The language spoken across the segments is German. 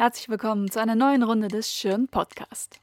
Herzlich willkommen zu einer neuen Runde des Schirn Podcast.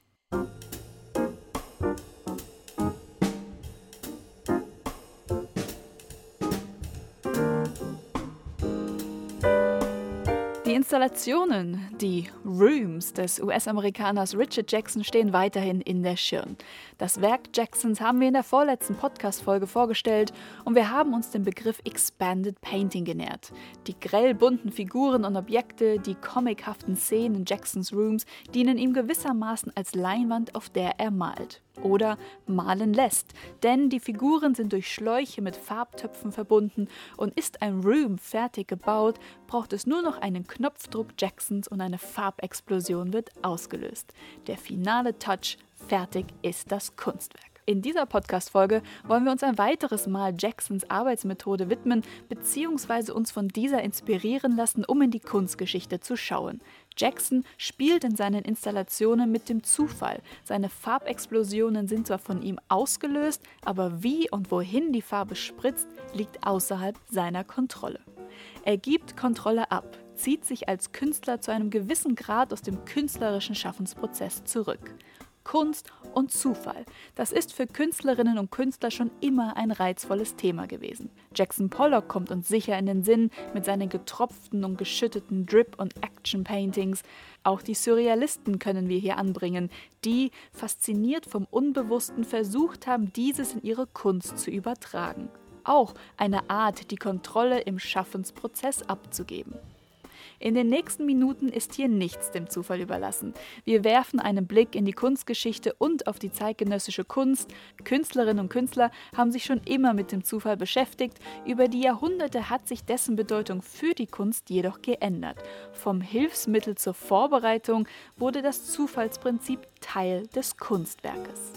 Installationen, die Rooms des US-Amerikaners Richard Jackson stehen weiterhin in der Schirn. Das Werk Jacksons haben wir in der vorletzten Podcast-Folge vorgestellt und wir haben uns dem Begriff Expanded Painting genähert. Die grell bunten Figuren und Objekte, die comichaften Szenen in Jacksons Rooms dienen ihm gewissermaßen als Leinwand, auf der er malt oder malen lässt. Denn die Figuren sind durch Schläuche mit Farbtöpfen verbunden und ist ein Room fertig gebaut, braucht es nur noch einen Knopfdruck Jacksons und eine Farbexplosion wird ausgelöst. Der finale Touch, fertig ist das Kunstwerk. In dieser Podcast-Folge wollen wir uns ein weiteres Mal Jacksons Arbeitsmethode widmen, beziehungsweise uns von dieser inspirieren lassen, um in die Kunstgeschichte zu schauen. Jackson spielt in seinen Installationen mit dem Zufall. Seine Farbexplosionen sind zwar von ihm ausgelöst, aber wie und wohin die Farbe spritzt, liegt außerhalb seiner Kontrolle. Er gibt Kontrolle ab, zieht sich als Künstler zu einem gewissen Grad aus dem künstlerischen Schaffensprozess zurück. Kunst und Zufall. Das ist für Künstlerinnen und Künstler schon immer ein reizvolles Thema gewesen. Jackson Pollock kommt uns sicher in den Sinn mit seinen getropften und geschütteten Drip- und Action-Paintings. Auch die Surrealisten können wir hier anbringen, die, fasziniert vom Unbewussten, versucht haben, dieses in ihre Kunst zu übertragen. Auch eine Art, die Kontrolle im Schaffensprozess abzugeben. In den nächsten Minuten ist hier nichts dem Zufall überlassen. Wir werfen einen Blick in die Kunstgeschichte und auf die zeitgenössische Kunst. Künstlerinnen und Künstler haben sich schon immer mit dem Zufall beschäftigt. Über die Jahrhunderte hat sich dessen Bedeutung für die Kunst jedoch geändert. Vom Hilfsmittel zur Vorbereitung wurde das Zufallsprinzip Teil des Kunstwerkes.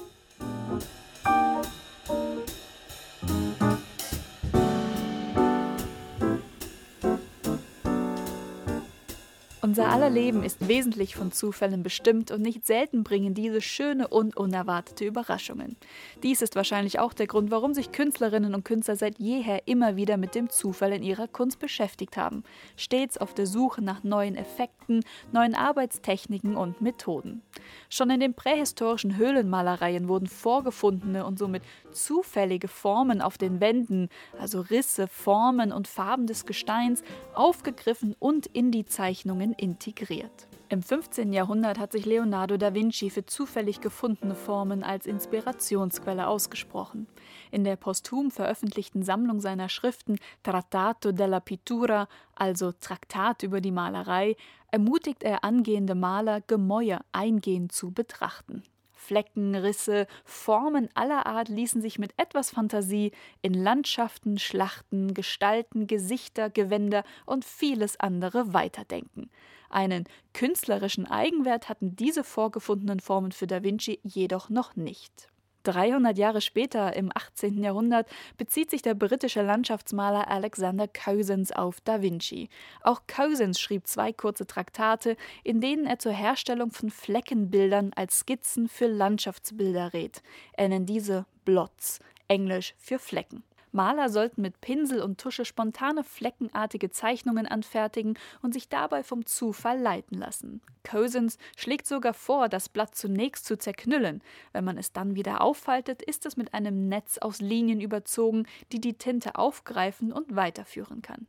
Unser aller Leben ist wesentlich von Zufällen bestimmt und nicht selten bringen diese schöne und unerwartete Überraschungen. Dies ist wahrscheinlich auch der Grund, warum sich Künstlerinnen und Künstler seit jeher immer wieder mit dem Zufall in ihrer Kunst beschäftigt haben, stets auf der Suche nach neuen Effekten, neuen Arbeitstechniken und Methoden. Schon in den prähistorischen Höhlenmalereien wurden vorgefundene und somit zufällige Formen auf den Wänden, also Risse, Formen und Farben des Gesteins, aufgegriffen und in die Zeichnungen integriert. Im 15. Jahrhundert hat sich Leonardo da Vinci für zufällig gefundene Formen als Inspirationsquelle ausgesprochen. In der posthum veröffentlichten Sammlung seiner Schriften Trattato della Pittura, also Traktat über die Malerei, ermutigt er angehende Maler, Gemäuer eingehend zu betrachten. Flecken, Risse, Formen aller Art ließen sich mit etwas Fantasie in Landschaften, Schlachten, Gestalten, Gesichter, Gewänder und vieles andere weiterdenken. Einen künstlerischen Eigenwert hatten diese vorgefundenen Formen für Da Vinci jedoch noch nicht. 300 Jahre später, im 18. Jahrhundert, bezieht sich der britische Landschaftsmaler Alexander Cousins auf Da Vinci. Auch Cousins schrieb zwei kurze Traktate, in denen er zur Herstellung von Fleckenbildern als Skizzen für Landschaftsbilder rät. Er nennt diese Blots, englisch für Flecken. Maler sollten mit Pinsel und Tusche spontane fleckenartige Zeichnungen anfertigen und sich dabei vom Zufall leiten lassen. Cousins schlägt sogar vor, das Blatt zunächst zu zerknüllen. Wenn man es dann wieder auffaltet, ist es mit einem Netz aus Linien überzogen, die die Tinte aufgreifen und weiterführen kann.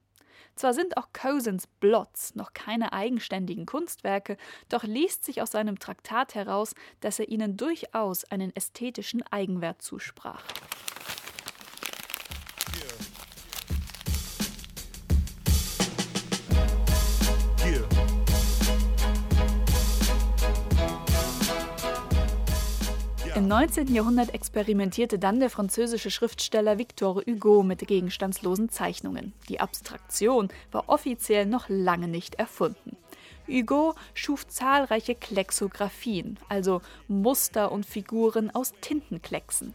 Zwar sind auch Cousins Blots noch keine eigenständigen Kunstwerke, doch liest sich aus seinem Traktat heraus, dass er ihnen durchaus einen ästhetischen Eigenwert zusprach. Im 19. Jahrhundert experimentierte dann der französische Schriftsteller Victor Hugo mit gegenstandslosen Zeichnungen. Die Abstraktion war offiziell noch lange nicht erfunden. Hugo schuf zahlreiche Klexographien, also Muster und Figuren aus Tintenklecksen.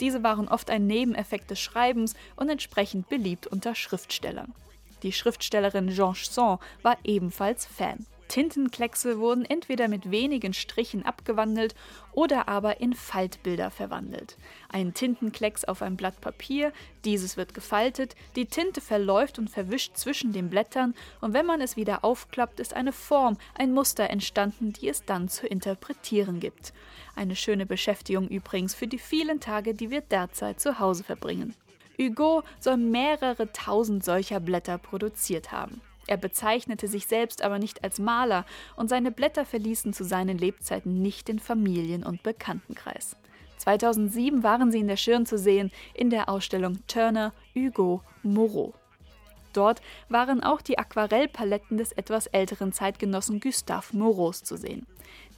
Diese waren oft ein Nebeneffekt des Schreibens und entsprechend beliebt unter Schriftstellern. Die Schriftstellerin Jean Sand war ebenfalls Fan. Tintenkleckse wurden entweder mit wenigen Strichen abgewandelt oder aber in Faltbilder verwandelt. Ein Tintenklecks auf ein Blatt Papier, dieses wird gefaltet, die Tinte verläuft und verwischt zwischen den Blättern und wenn man es wieder aufklappt, ist eine Form, ein Muster entstanden, die es dann zu interpretieren gibt. Eine schöne Beschäftigung übrigens für die vielen Tage, die wir derzeit zu Hause verbringen. Hugo soll mehrere tausend solcher Blätter produziert haben. Er bezeichnete sich selbst aber nicht als Maler und seine Blätter verließen zu seinen Lebzeiten nicht den Familien- und Bekanntenkreis. 2007 waren sie in der Schirn zu sehen in der Ausstellung Turner Hugo Moreau. Dort waren auch die Aquarellpaletten des etwas älteren Zeitgenossen Gustave Moreaus zu sehen.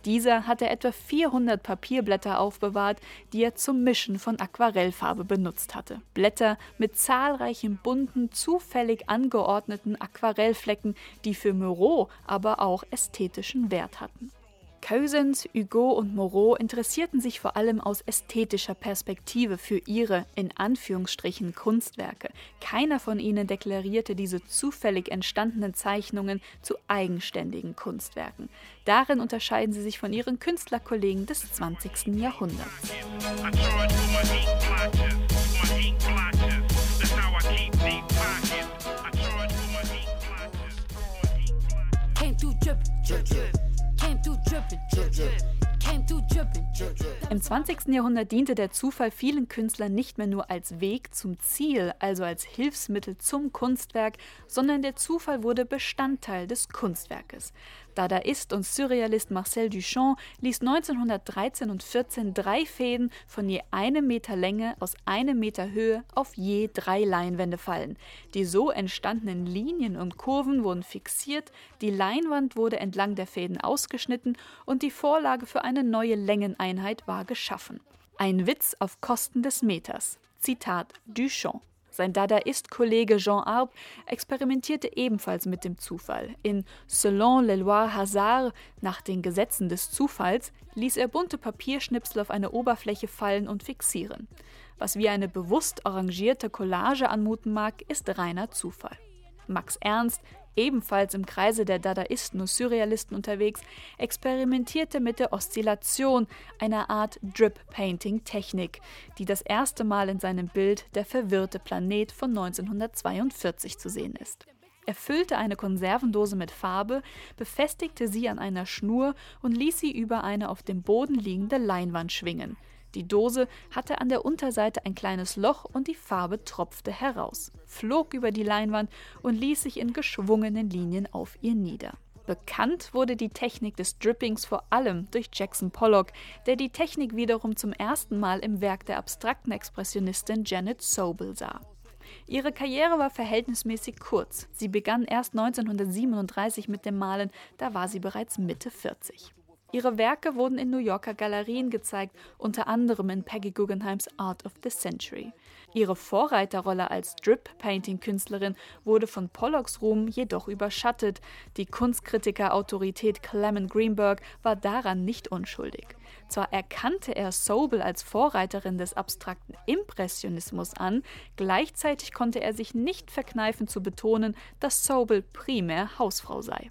Dieser hatte etwa 400 Papierblätter aufbewahrt, die er zum Mischen von Aquarellfarbe benutzt hatte. Blätter mit zahlreichen bunten, zufällig angeordneten Aquarellflecken, die für Moreau aber auch ästhetischen Wert hatten. Cousins, Hugo und Moreau interessierten sich vor allem aus ästhetischer Perspektive für ihre, in Anführungsstrichen, Kunstwerke. Keiner von ihnen deklarierte diese zufällig entstandenen Zeichnungen zu eigenständigen Kunstwerken. Darin unterscheiden sie sich von ihren Künstlerkollegen des 20. Jahrhunderts. drip drip. Came through Im 20. Jahrhundert diente der Zufall vielen Künstlern nicht mehr nur als Weg zum Ziel, also als Hilfsmittel zum Kunstwerk, sondern der Zufall wurde Bestandteil des Kunstwerkes. Dadaist und Surrealist Marcel Duchamp ließ 1913 und 14 drei Fäden von je einem Meter Länge aus einem Meter Höhe auf je drei Leinwände fallen. Die so entstandenen Linien und Kurven wurden fixiert, die Leinwand wurde entlang der Fäden ausgeschnitten und die Vorlage für eine neue Längeneinheit war geschaffen. Ein Witz auf Kosten des Meters. Zitat Duchamp. Sein Dadaist-Kollege Jean Arp experimentierte ebenfalls mit dem Zufall. In Selon les lois hasard, nach den Gesetzen des Zufalls, ließ er bunte Papierschnipsel auf eine Oberfläche fallen und fixieren. Was wie eine bewusst arrangierte Collage anmuten mag, ist reiner Zufall. Max Ernst, ebenfalls im Kreise der Dadaisten und Surrealisten unterwegs, experimentierte mit der Oszillation, einer Art Drip-Painting-Technik, die das erste Mal in seinem Bild Der verwirrte Planet von 1942 zu sehen ist. Er füllte eine Konservendose mit Farbe, befestigte sie an einer Schnur und ließ sie über eine auf dem Boden liegende Leinwand schwingen. Die Dose hatte an der Unterseite ein kleines Loch und die Farbe tropfte heraus, flog über die Leinwand und ließ sich in geschwungenen Linien auf ihr nieder. Bekannt wurde die Technik des Drippings vor allem durch Jackson Pollock, der die Technik wiederum zum ersten Mal im Werk der abstrakten Expressionistin Janet Sobel sah. Ihre Karriere war verhältnismäßig kurz. Sie begann erst 1937 mit dem Malen, da war sie bereits Mitte 40. Ihre Werke wurden in New Yorker Galerien gezeigt, unter anderem in Peggy Guggenheims Art of the Century. Ihre Vorreiterrolle als Drip-Painting-Künstlerin wurde von Pollocks Ruhm jedoch überschattet. Die Kunstkritiker-Autorität Clement Greenberg war daran nicht unschuldig. Zwar erkannte er Sobel als Vorreiterin des abstrakten Impressionismus an, gleichzeitig konnte er sich nicht verkneifen zu betonen, dass Sobel primär Hausfrau sei.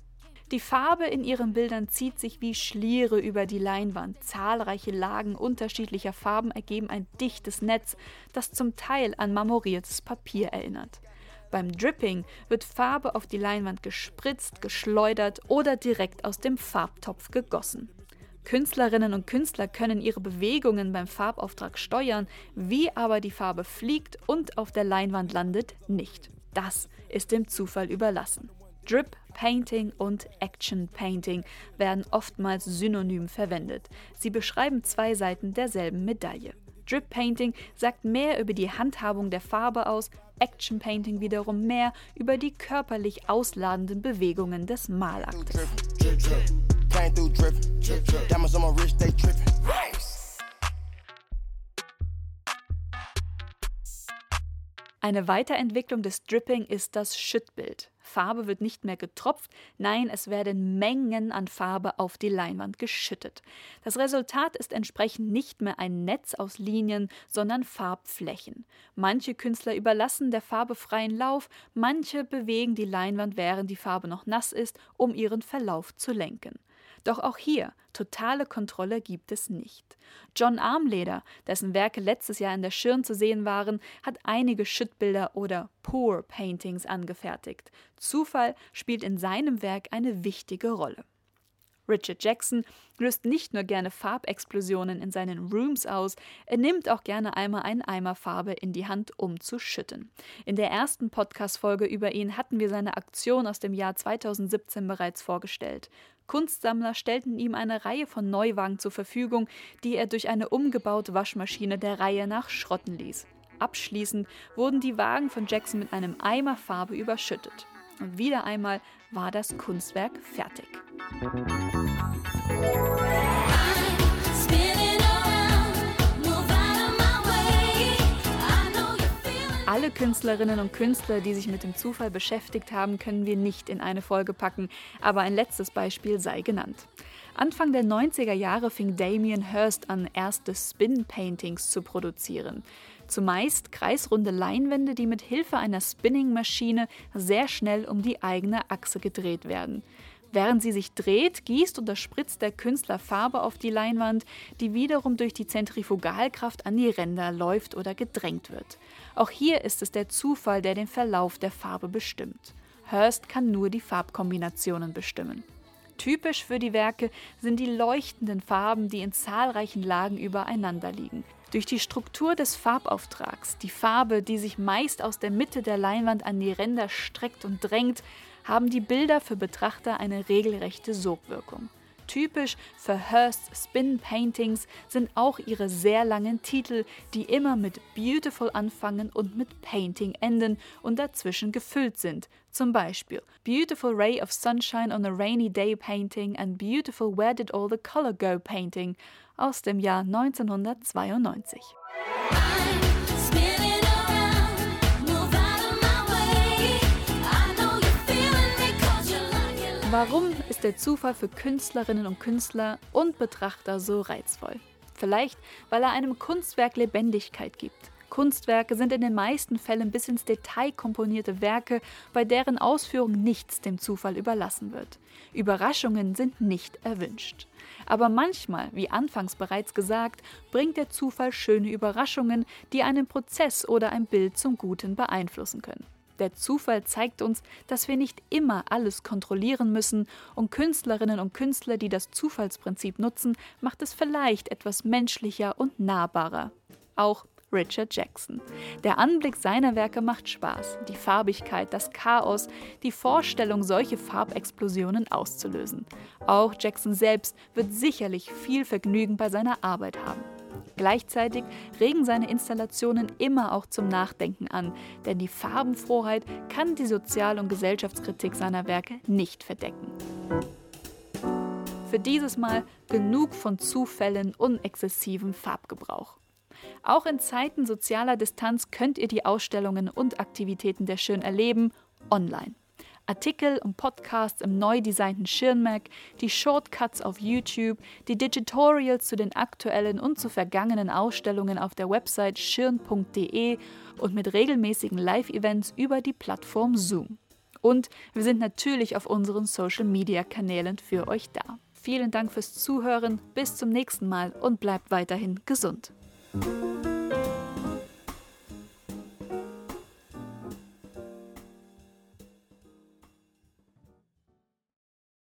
Die Farbe in ihren Bildern zieht sich wie Schliere über die Leinwand. Zahlreiche Lagen unterschiedlicher Farben ergeben ein dichtes Netz, das zum Teil an marmoriertes Papier erinnert. Beim Dripping wird Farbe auf die Leinwand gespritzt, geschleudert oder direkt aus dem Farbtopf gegossen. Künstlerinnen und Künstler können ihre Bewegungen beim Farbauftrag steuern, wie aber die Farbe fliegt und auf der Leinwand landet, nicht. Das ist dem Zufall überlassen. Drip Painting und Action Painting werden oftmals synonym verwendet. Sie beschreiben zwei Seiten derselben Medaille. Drip Painting sagt mehr über die Handhabung der Farbe aus, Action Painting wiederum mehr über die körperlich ausladenden Bewegungen des Malaktes. Eine Weiterentwicklung des Dripping ist das Schüttbild. Farbe wird nicht mehr getropft, nein, es werden Mengen an Farbe auf die Leinwand geschüttet. Das Resultat ist entsprechend nicht mehr ein Netz aus Linien, sondern Farbflächen. Manche Künstler überlassen der Farbe freien Lauf, manche bewegen die Leinwand, während die Farbe noch nass ist, um ihren Verlauf zu lenken. Doch auch hier, totale Kontrolle gibt es nicht. John Armleder, dessen Werke letztes Jahr in der Schirn zu sehen waren, hat einige Schüttbilder oder Pour Paintings angefertigt. Zufall spielt in seinem Werk eine wichtige Rolle. Richard Jackson löst nicht nur gerne Farbexplosionen in seinen Rooms aus, er nimmt auch gerne einmal einen Eimer Farbe in die Hand, um zu schütten. In der ersten Podcast-Folge über ihn hatten wir seine Aktion aus dem Jahr 2017 bereits vorgestellt. Kunstsammler stellten ihm eine Reihe von Neuwagen zur Verfügung, die er durch eine umgebaute Waschmaschine der Reihe nach schrotten ließ. Abschließend wurden die Wagen von Jackson mit einem Eimer Farbe überschüttet. Und wieder einmal war das Kunstwerk fertig. Alle Künstlerinnen und Künstler, die sich mit dem Zufall beschäftigt haben, können wir nicht in eine Folge packen, aber ein letztes Beispiel sei genannt. Anfang der 90er Jahre fing Damien Hirst an, erste Spin-Paintings zu produzieren. Zumeist kreisrunde Leinwände, die mit Hilfe einer Spinning-Maschine sehr schnell um die eigene Achse gedreht werden. Während sie sich dreht, gießt oder spritzt der Künstler Farbe auf die Leinwand, die wiederum durch die Zentrifugalkraft an die Ränder läuft oder gedrängt wird. Auch hier ist es der Zufall, der den Verlauf der Farbe bestimmt. Hurst kann nur die Farbkombinationen bestimmen. Typisch für die Werke sind die leuchtenden Farben, die in zahlreichen Lagen übereinander liegen. Durch die Struktur des Farbauftrags, die Farbe, die sich meist aus der Mitte der Leinwand an die Ränder streckt und drängt, haben die Bilder für Betrachter eine regelrechte Sogwirkung. Typisch für Hearst Spin Paintings sind auch ihre sehr langen Titel, die immer mit Beautiful anfangen und mit Painting enden und dazwischen gefüllt sind. Zum Beispiel Beautiful Ray of Sunshine on a Rainy Day Painting and Beautiful Where Did All the Color Go Painting aus dem Jahr 1992. Warum ist der Zufall für Künstlerinnen und Künstler und Betrachter so reizvoll? Vielleicht, weil er einem Kunstwerk Lebendigkeit gibt. Kunstwerke sind in den meisten Fällen bis ins Detail komponierte Werke, bei deren Ausführung nichts dem Zufall überlassen wird. Überraschungen sind nicht erwünscht. Aber manchmal, wie anfangs bereits gesagt, bringt der Zufall schöne Überraschungen, die einen Prozess oder ein Bild zum Guten beeinflussen können. Der Zufall zeigt uns, dass wir nicht immer alles kontrollieren müssen und Künstlerinnen und Künstler, die das Zufallsprinzip nutzen, macht es vielleicht etwas menschlicher und nahbarer. Auch Richard Jackson. Der Anblick seiner Werke macht Spaß, die Farbigkeit, das Chaos, die Vorstellung, solche Farbexplosionen auszulösen. Auch Jackson selbst wird sicherlich viel Vergnügen bei seiner Arbeit haben. Gleichzeitig regen seine Installationen immer auch zum Nachdenken an, denn die Farbenfrohheit kann die Sozial- und Gesellschaftskritik seiner Werke nicht verdecken. Für dieses Mal genug von Zufällen und exzessivem Farbgebrauch. Auch in Zeiten sozialer Distanz könnt ihr die Ausstellungen und Aktivitäten der Schön erleben online. Artikel und Podcasts im neu designten Schirnmac, die Shortcuts auf YouTube, die Digitorials zu den aktuellen und zu vergangenen Ausstellungen auf der Website schirn.de und mit regelmäßigen Live-Events über die Plattform Zoom. Und wir sind natürlich auf unseren Social-Media-Kanälen für euch da. Vielen Dank fürs Zuhören, bis zum nächsten Mal und bleibt weiterhin gesund. Música